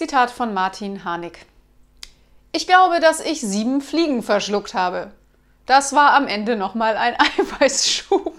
Zitat von Martin Harnik. Ich glaube, dass ich sieben Fliegen verschluckt habe. Das war am Ende nochmal ein Eiweißschub.